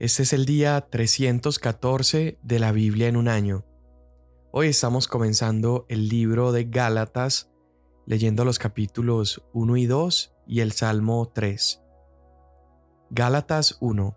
Este es el día 314 de la Biblia en un año. Hoy estamos comenzando el libro de Gálatas, leyendo los capítulos 1 y 2 y el Salmo 3. Gálatas 1.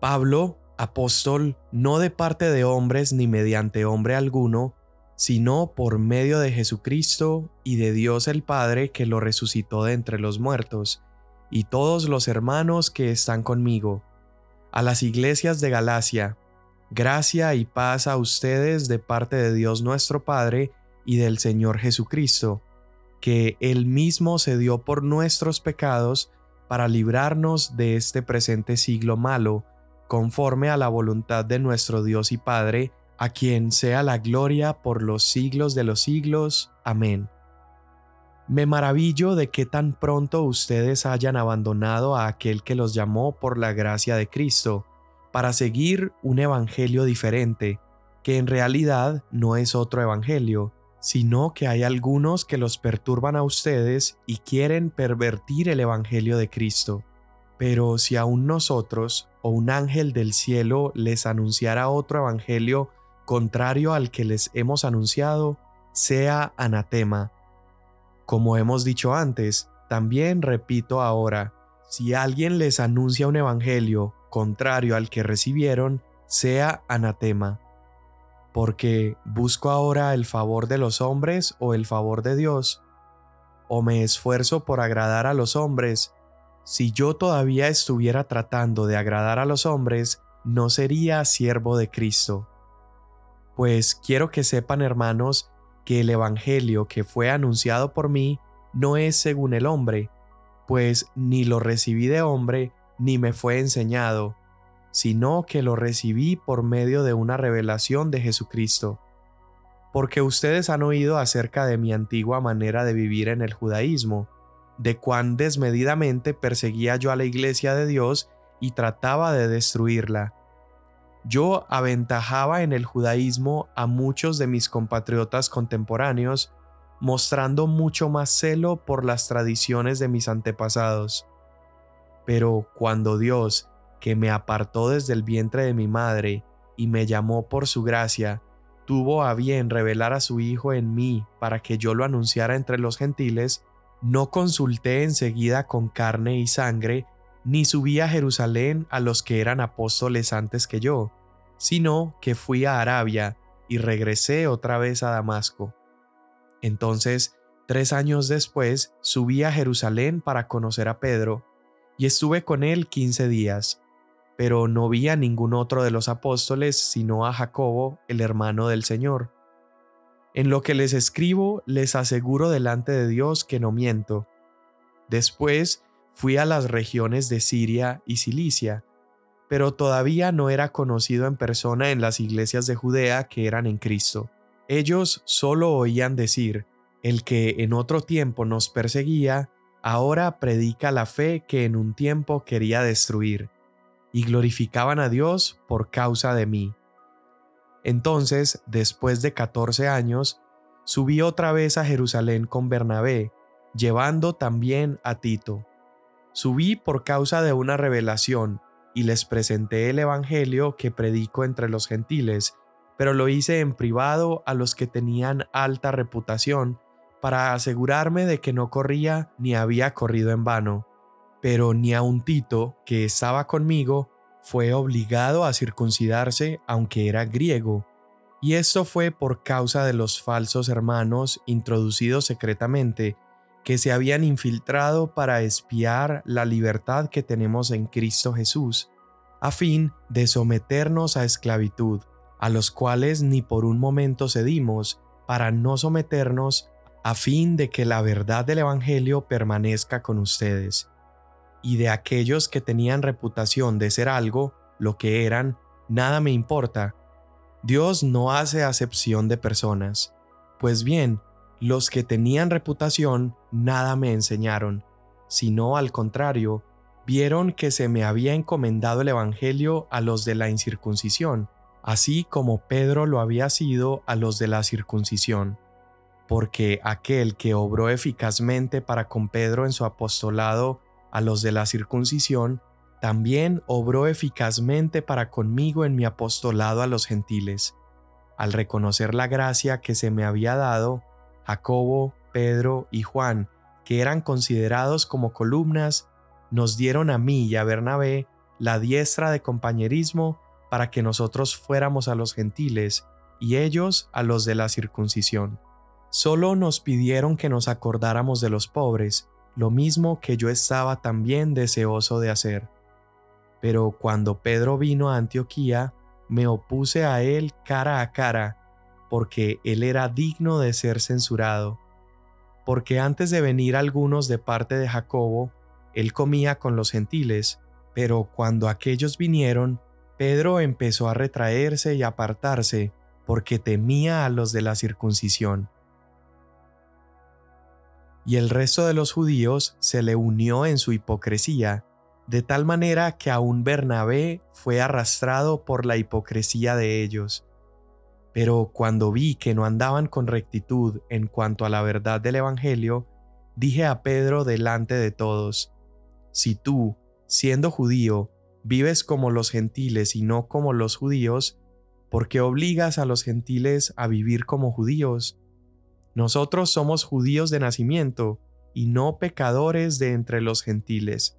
Pablo, apóstol, no de parte de hombres ni mediante hombre alguno, sino por medio de Jesucristo y de Dios el Padre que lo resucitó de entre los muertos y todos los hermanos que están conmigo, a las iglesias de Galacia, gracia y paz a ustedes de parte de Dios nuestro Padre y del Señor Jesucristo, que Él mismo se dio por nuestros pecados para librarnos de este presente siglo malo, conforme a la voluntad de nuestro Dios y Padre, a quien sea la gloria por los siglos de los siglos. Amén. Me maravillo de que tan pronto ustedes hayan abandonado a aquel que los llamó por la gracia de Cristo, para seguir un evangelio diferente, que en realidad no es otro evangelio, sino que hay algunos que los perturban a ustedes y quieren pervertir el evangelio de Cristo. Pero si aún nosotros o un ángel del cielo les anunciara otro evangelio contrario al que les hemos anunciado, sea anatema como hemos dicho antes, también repito ahora, si alguien les anuncia un evangelio contrario al que recibieron, sea anatema. Porque busco ahora el favor de los hombres o el favor de Dios, o me esfuerzo por agradar a los hombres. Si yo todavía estuviera tratando de agradar a los hombres, no sería siervo de Cristo. Pues quiero que sepan, hermanos, que el Evangelio que fue anunciado por mí no es según el hombre, pues ni lo recibí de hombre, ni me fue enseñado, sino que lo recibí por medio de una revelación de Jesucristo. Porque ustedes han oído acerca de mi antigua manera de vivir en el judaísmo, de cuán desmedidamente perseguía yo a la iglesia de Dios y trataba de destruirla yo aventajaba en el judaísmo a muchos de mis compatriotas contemporáneos, mostrando mucho más celo por las tradiciones de mis antepasados. Pero cuando Dios, que me apartó desde el vientre de mi madre y me llamó por su gracia, tuvo a bien revelar a su Hijo en mí para que yo lo anunciara entre los gentiles, no consulté enseguida con carne y sangre, ni subí a Jerusalén a los que eran apóstoles antes que yo, sino que fui a Arabia y regresé otra vez a Damasco. Entonces, tres años después, subí a Jerusalén para conocer a Pedro, y estuve con él quince días, pero no vi a ningún otro de los apóstoles sino a Jacobo, el hermano del Señor. En lo que les escribo, les aseguro delante de Dios que no miento. Después fui a las regiones de Siria y Cilicia, pero todavía no era conocido en persona en las iglesias de Judea que eran en Cristo. Ellos solo oían decir, el que en otro tiempo nos perseguía, ahora predica la fe que en un tiempo quería destruir, y glorificaban a Dios por causa de mí. Entonces, después de catorce años, subí otra vez a Jerusalén con Bernabé, llevando también a Tito Subí por causa de una revelación y les presenté el Evangelio que predico entre los gentiles, pero lo hice en privado a los que tenían alta reputación, para asegurarme de que no corría ni había corrido en vano. Pero ni un Tito, que estaba conmigo, fue obligado a circuncidarse aunque era griego. Y esto fue por causa de los falsos hermanos introducidos secretamente, que se habían infiltrado para espiar la libertad que tenemos en Cristo Jesús, a fin de someternos a esclavitud, a los cuales ni por un momento cedimos, para no someternos, a fin de que la verdad del Evangelio permanezca con ustedes. Y de aquellos que tenían reputación de ser algo, lo que eran, nada me importa. Dios no hace acepción de personas. Pues bien, los que tenían reputación nada me enseñaron, sino al contrario, vieron que se me había encomendado el Evangelio a los de la incircuncisión, así como Pedro lo había sido a los de la circuncisión. Porque aquel que obró eficazmente para con Pedro en su apostolado a los de la circuncisión, también obró eficazmente para conmigo en mi apostolado a los gentiles. Al reconocer la gracia que se me había dado, Jacobo, Pedro y Juan, que eran considerados como columnas, nos dieron a mí y a Bernabé la diestra de compañerismo para que nosotros fuéramos a los gentiles y ellos a los de la circuncisión. Solo nos pidieron que nos acordáramos de los pobres, lo mismo que yo estaba también deseoso de hacer. Pero cuando Pedro vino a Antioquía, me opuse a él cara a cara, porque él era digno de ser censurado. Porque antes de venir algunos de parte de Jacobo, él comía con los gentiles, pero cuando aquellos vinieron, Pedro empezó a retraerse y apartarse, porque temía a los de la circuncisión. Y el resto de los judíos se le unió en su hipocresía, de tal manera que aún Bernabé fue arrastrado por la hipocresía de ellos. Pero cuando vi que no andaban con rectitud en cuanto a la verdad del Evangelio, dije a Pedro delante de todos, Si tú, siendo judío, vives como los gentiles y no como los judíos, ¿por qué obligas a los gentiles a vivir como judíos? Nosotros somos judíos de nacimiento y no pecadores de entre los gentiles.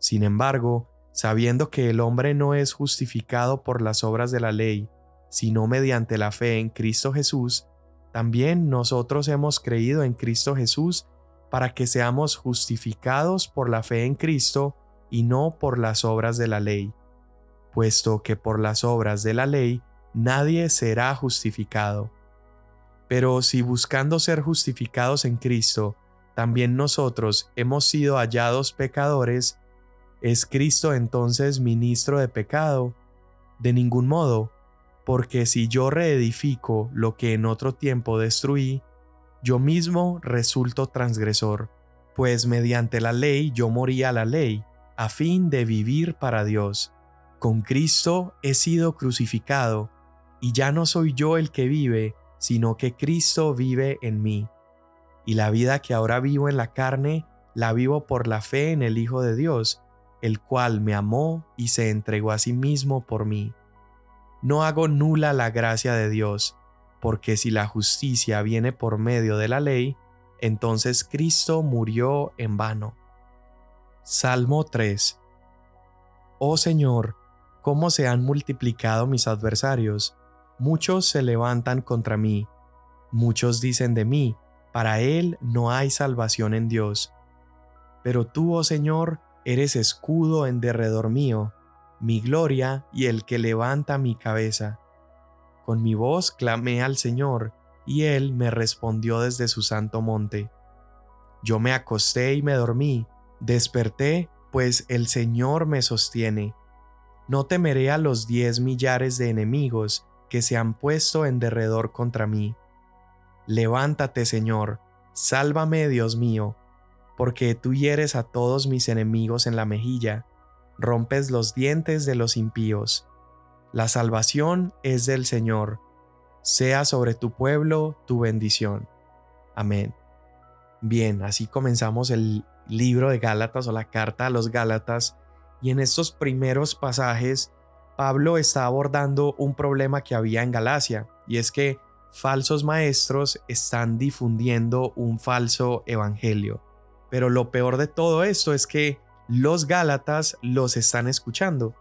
Sin embargo, sabiendo que el hombre no es justificado por las obras de la ley, sino mediante la fe en Cristo Jesús, también nosotros hemos creído en Cristo Jesús para que seamos justificados por la fe en Cristo y no por las obras de la ley, puesto que por las obras de la ley nadie será justificado. Pero si buscando ser justificados en Cristo, también nosotros hemos sido hallados pecadores, ¿Es Cristo entonces ministro de pecado? De ningún modo, porque si yo reedifico lo que en otro tiempo destruí, yo mismo resulto transgresor, pues mediante la ley yo morí a la ley, a fin de vivir para Dios. Con Cristo he sido crucificado, y ya no soy yo el que vive, sino que Cristo vive en mí. Y la vida que ahora vivo en la carne, la vivo por la fe en el Hijo de Dios, el cual me amó y se entregó a sí mismo por mí. No hago nula la gracia de Dios, porque si la justicia viene por medio de la ley, entonces Cristo murió en vano. Salmo 3 Oh Señor, cómo se han multiplicado mis adversarios, muchos se levantan contra mí, muchos dicen de mí, para él no hay salvación en Dios. Pero tú, oh Señor, Eres escudo en derredor mío, mi gloria y el que levanta mi cabeza. Con mi voz clamé al Señor, y Él me respondió desde su santo monte. Yo me acosté y me dormí, desperté, pues el Señor me sostiene. No temeré a los diez millares de enemigos que se han puesto en derredor contra mí. Levántate, Señor, sálvame, Dios mío, porque tú hieres a todos mis enemigos en la mejilla, rompes los dientes de los impíos. La salvación es del Señor, sea sobre tu pueblo tu bendición. Amén. Bien, así comenzamos el libro de Gálatas o la carta a los Gálatas, y en estos primeros pasajes Pablo está abordando un problema que había en Galacia, y es que falsos maestros están difundiendo un falso evangelio. Pero lo peor de todo esto es que los Gálatas los están escuchando.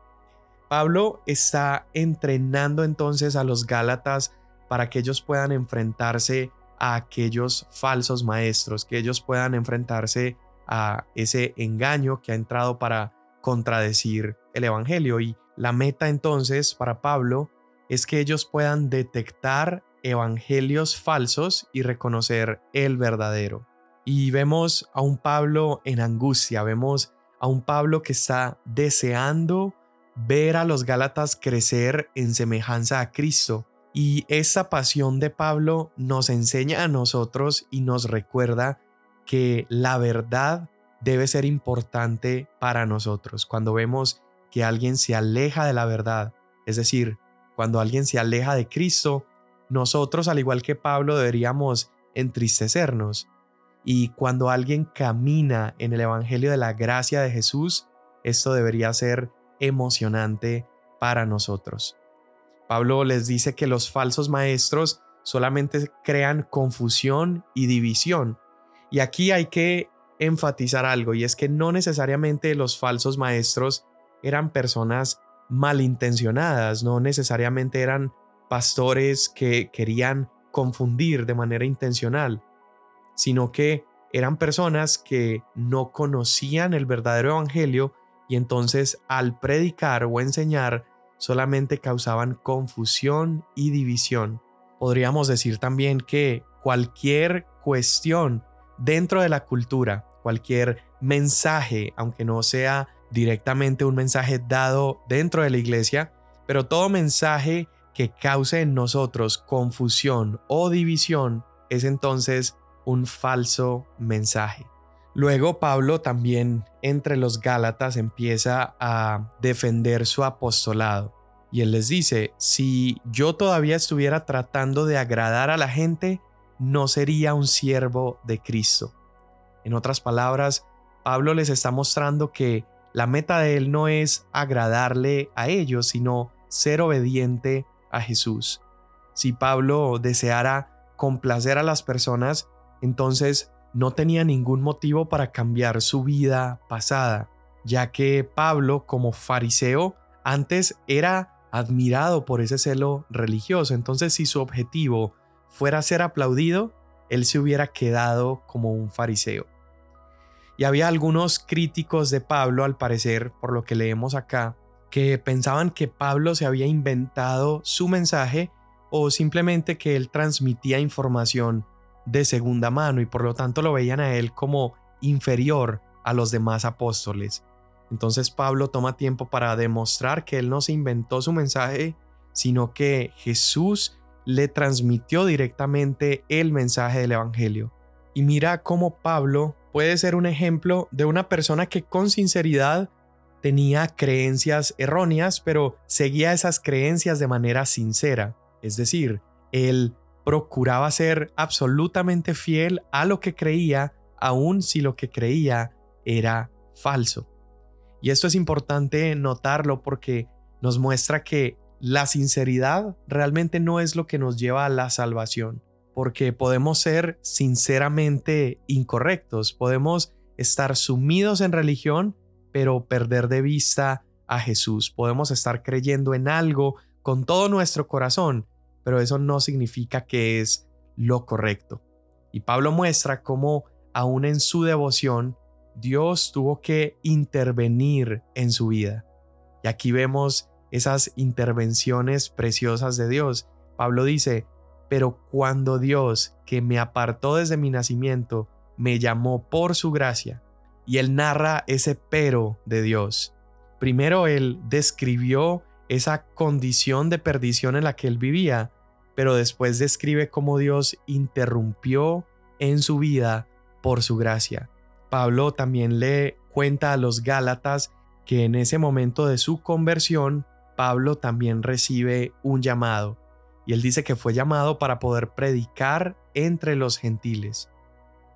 Pablo está entrenando entonces a los Gálatas para que ellos puedan enfrentarse a aquellos falsos maestros, que ellos puedan enfrentarse a ese engaño que ha entrado para contradecir el Evangelio. Y la meta entonces para Pablo es que ellos puedan detectar evangelios falsos y reconocer el verdadero. Y vemos a un Pablo en angustia, vemos a un Pablo que está deseando ver a los Gálatas crecer en semejanza a Cristo. Y esa pasión de Pablo nos enseña a nosotros y nos recuerda que la verdad debe ser importante para nosotros. Cuando vemos que alguien se aleja de la verdad, es decir, cuando alguien se aleja de Cristo, nosotros, al igual que Pablo, deberíamos entristecernos y cuando alguien camina en el Evangelio de la gracia de Jesús, esto debería ser emocionante para nosotros. Pablo les dice que los falsos maestros solamente crean confusión y división. Y aquí hay que enfatizar algo, y es que no necesariamente los falsos maestros eran personas malintencionadas, no necesariamente eran pastores que querían confundir de manera intencional, sino que eran personas que no conocían el verdadero evangelio y entonces al predicar o enseñar solamente causaban confusión y división. Podríamos decir también que cualquier cuestión dentro de la cultura, cualquier mensaje, aunque no sea directamente un mensaje dado dentro de la iglesia, pero todo mensaje que cause en nosotros confusión o división es entonces un falso mensaje. Luego Pablo también entre los Gálatas empieza a defender su apostolado y él les dice, si yo todavía estuviera tratando de agradar a la gente, no sería un siervo de Cristo. En otras palabras, Pablo les está mostrando que la meta de él no es agradarle a ellos, sino ser obediente a Jesús. Si Pablo deseara complacer a las personas, entonces no tenía ningún motivo para cambiar su vida pasada, ya que Pablo como fariseo antes era admirado por ese celo religioso. Entonces si su objetivo fuera ser aplaudido, él se hubiera quedado como un fariseo. Y había algunos críticos de Pablo, al parecer, por lo que leemos acá, que pensaban que Pablo se había inventado su mensaje o simplemente que él transmitía información de segunda mano y por lo tanto lo veían a él como inferior a los demás apóstoles. Entonces Pablo toma tiempo para demostrar que él no se inventó su mensaje, sino que Jesús le transmitió directamente el mensaje del Evangelio. Y mira cómo Pablo puede ser un ejemplo de una persona que con sinceridad tenía creencias erróneas, pero seguía esas creencias de manera sincera. Es decir, él procuraba ser absolutamente fiel a lo que creía, aun si lo que creía era falso. Y esto es importante notarlo porque nos muestra que la sinceridad realmente no es lo que nos lleva a la salvación, porque podemos ser sinceramente incorrectos, podemos estar sumidos en religión, pero perder de vista a Jesús, podemos estar creyendo en algo con todo nuestro corazón, pero eso no significa que es lo correcto. Y Pablo muestra cómo aún en su devoción, Dios tuvo que intervenir en su vida. Y aquí vemos esas intervenciones preciosas de Dios. Pablo dice, pero cuando Dios, que me apartó desde mi nacimiento, me llamó por su gracia, y él narra ese pero de Dios. Primero él describió esa condición de perdición en la que él vivía, pero después describe cómo Dios interrumpió en su vida por su gracia. Pablo también le cuenta a los Gálatas que en ese momento de su conversión, Pablo también recibe un llamado, y él dice que fue llamado para poder predicar entre los gentiles.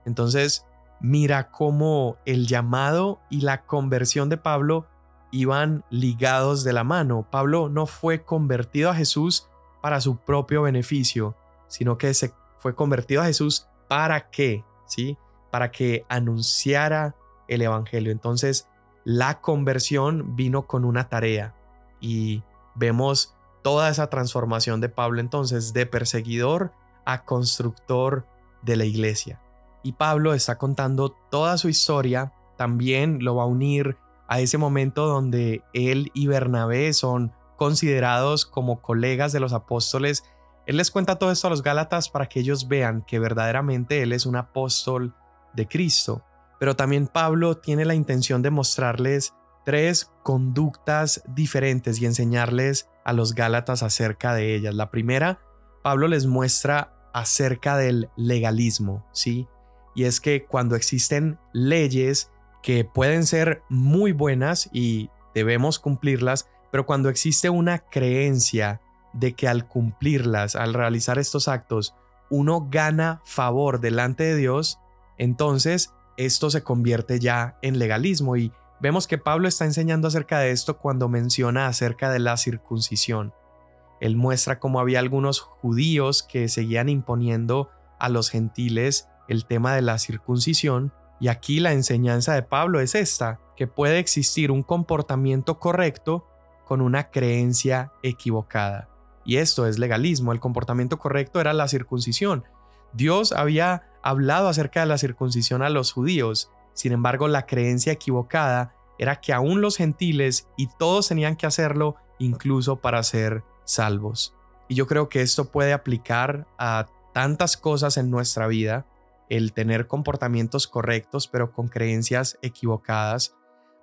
Entonces, mira cómo el llamado y la conversión de Pablo iban ligados de la mano. Pablo no fue convertido a Jesús para su propio beneficio, sino que se fue convertido a Jesús para qué, ¿sí? Para que anunciara el evangelio. Entonces, la conversión vino con una tarea y vemos toda esa transformación de Pablo entonces de perseguidor a constructor de la iglesia. Y Pablo está contando toda su historia, también lo va a unir a ese momento donde él y Bernabé son considerados como colegas de los apóstoles, él les cuenta todo esto a los Gálatas para que ellos vean que verdaderamente él es un apóstol de Cristo. Pero también Pablo tiene la intención de mostrarles tres conductas diferentes y enseñarles a los Gálatas acerca de ellas. La primera, Pablo les muestra acerca del legalismo, ¿sí? Y es que cuando existen leyes que pueden ser muy buenas y debemos cumplirlas, pero cuando existe una creencia de que al cumplirlas, al realizar estos actos, uno gana favor delante de Dios, entonces esto se convierte ya en legalismo y vemos que Pablo está enseñando acerca de esto cuando menciona acerca de la circuncisión. Él muestra cómo había algunos judíos que seguían imponiendo a los gentiles el tema de la circuncisión, y aquí la enseñanza de Pablo es esta, que puede existir un comportamiento correcto con una creencia equivocada. Y esto es legalismo, el comportamiento correcto era la circuncisión. Dios había hablado acerca de la circuncisión a los judíos, sin embargo la creencia equivocada era que aún los gentiles y todos tenían que hacerlo incluso para ser salvos. Y yo creo que esto puede aplicar a tantas cosas en nuestra vida, el tener comportamientos correctos pero con creencias equivocadas,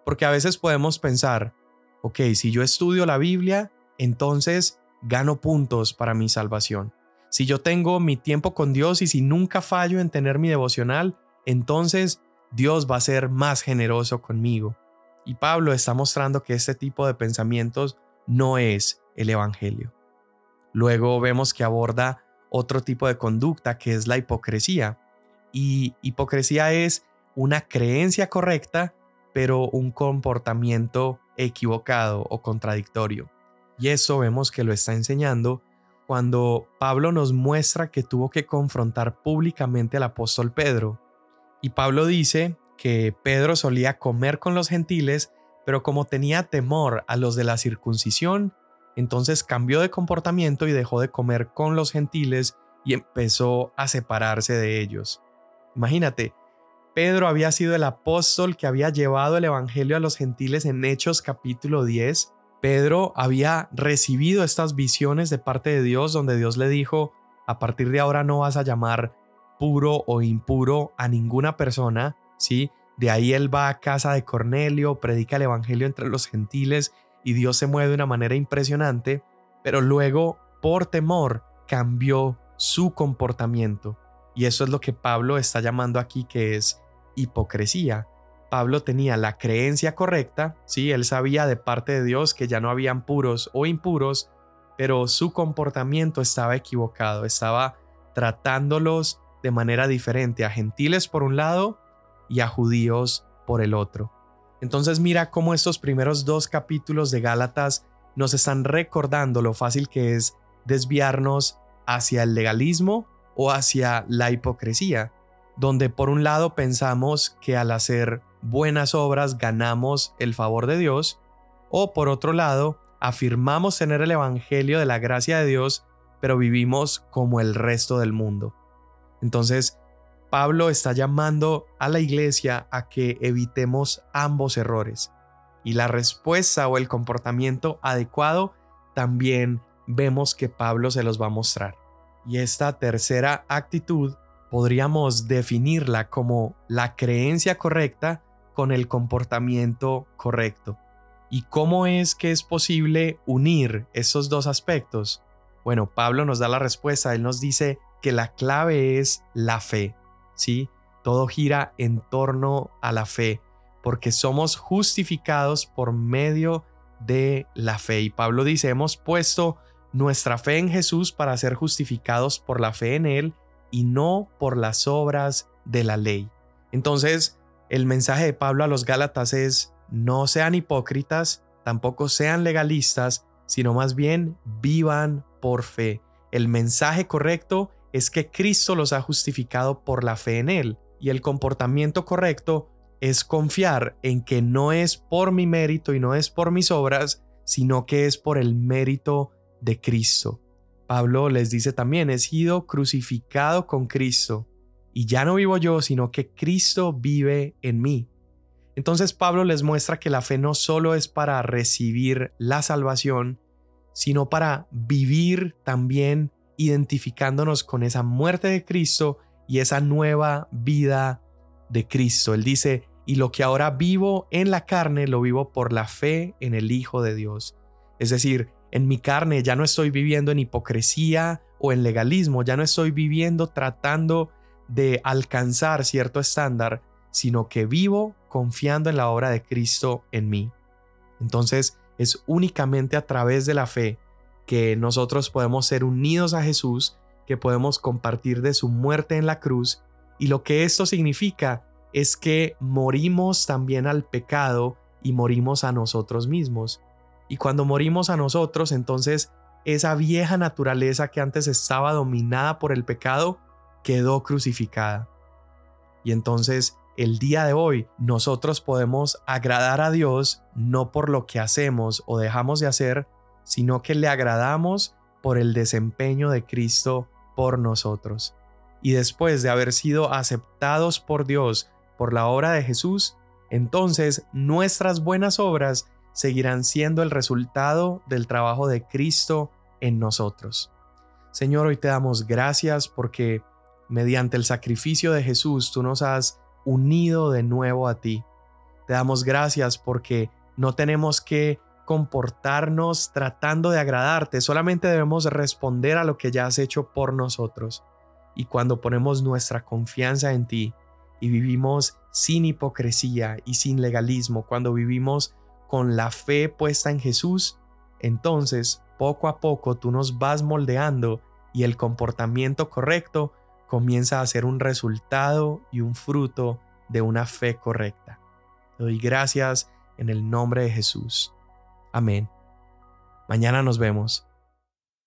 porque a veces podemos pensar, ok, si yo estudio la Biblia, entonces gano puntos para mi salvación. Si yo tengo mi tiempo con Dios y si nunca fallo en tener mi devocional, entonces Dios va a ser más generoso conmigo. Y Pablo está mostrando que este tipo de pensamientos no es el Evangelio. Luego vemos que aborda otro tipo de conducta que es la hipocresía. Y hipocresía es una creencia correcta, pero un comportamiento equivocado o contradictorio. Y eso vemos que lo está enseñando cuando Pablo nos muestra que tuvo que confrontar públicamente al apóstol Pedro. Y Pablo dice que Pedro solía comer con los gentiles, pero como tenía temor a los de la circuncisión, entonces cambió de comportamiento y dejó de comer con los gentiles y empezó a separarse de ellos. Imagínate, Pedro había sido el apóstol que había llevado el Evangelio a los gentiles en Hechos capítulo 10. Pedro había recibido estas visiones de parte de Dios donde Dios le dijo, a partir de ahora no vas a llamar puro o impuro a ninguna persona, ¿sí? De ahí él va a casa de Cornelio, predica el Evangelio entre los gentiles y Dios se mueve de una manera impresionante, pero luego, por temor, cambió su comportamiento. Y eso es lo que Pablo está llamando aquí que es hipocresía. Pablo tenía la creencia correcta, sí, él sabía de parte de Dios que ya no habían puros o impuros, pero su comportamiento estaba equivocado, estaba tratándolos de manera diferente a gentiles por un lado y a judíos por el otro. Entonces mira cómo estos primeros dos capítulos de Gálatas nos están recordando lo fácil que es desviarnos hacia el legalismo o hacia la hipocresía, donde por un lado pensamos que al hacer buenas obras ganamos el favor de Dios, o por otro lado afirmamos tener el Evangelio de la gracia de Dios, pero vivimos como el resto del mundo. Entonces, Pablo está llamando a la iglesia a que evitemos ambos errores. Y la respuesta o el comportamiento adecuado también vemos que Pablo se los va a mostrar. Y esta tercera actitud podríamos definirla como la creencia correcta con el comportamiento correcto. ¿Y cómo es que es posible unir esos dos aspectos? Bueno, Pablo nos da la respuesta, él nos dice que la clave es la fe. ¿sí? Todo gira en torno a la fe, porque somos justificados por medio de la fe. Y Pablo dice, hemos puesto nuestra fe en Jesús para ser justificados por la fe en Él y no por las obras de la ley. Entonces, el mensaje de Pablo a los Gálatas es, no sean hipócritas, tampoco sean legalistas, sino más bien vivan por fe. El mensaje correcto es que Cristo los ha justificado por la fe en Él, y el comportamiento correcto es confiar en que no es por mi mérito y no es por mis obras, sino que es por el mérito de Cristo. Pablo les dice también, he sido crucificado con Cristo, y ya no vivo yo, sino que Cristo vive en mí. Entonces Pablo les muestra que la fe no solo es para recibir la salvación, sino para vivir también identificándonos con esa muerte de Cristo y esa nueva vida de Cristo. Él dice, y lo que ahora vivo en la carne lo vivo por la fe en el Hijo de Dios. Es decir, en mi carne ya no estoy viviendo en hipocresía o en legalismo, ya no estoy viviendo tratando de alcanzar cierto estándar, sino que vivo confiando en la obra de Cristo en mí. Entonces es únicamente a través de la fe que nosotros podemos ser unidos a Jesús, que podemos compartir de su muerte en la cruz, y lo que esto significa es que morimos también al pecado y morimos a nosotros mismos. Y cuando morimos a nosotros, entonces esa vieja naturaleza que antes estaba dominada por el pecado quedó crucificada. Y entonces el día de hoy nosotros podemos agradar a Dios no por lo que hacemos o dejamos de hacer, sino que le agradamos por el desempeño de Cristo por nosotros. Y después de haber sido aceptados por Dios por la obra de Jesús, entonces nuestras buenas obras seguirán siendo el resultado del trabajo de Cristo en nosotros. Señor, hoy te damos gracias porque mediante el sacrificio de Jesús tú nos has unido de nuevo a ti. Te damos gracias porque no tenemos que comportarnos tratando de agradarte, solamente debemos responder a lo que ya has hecho por nosotros. Y cuando ponemos nuestra confianza en ti y vivimos sin hipocresía y sin legalismo, cuando vivimos con la fe puesta en Jesús, entonces poco a poco tú nos vas moldeando y el comportamiento correcto comienza a ser un resultado y un fruto de una fe correcta. Te doy gracias en el nombre de Jesús. Amén. Mañana nos vemos.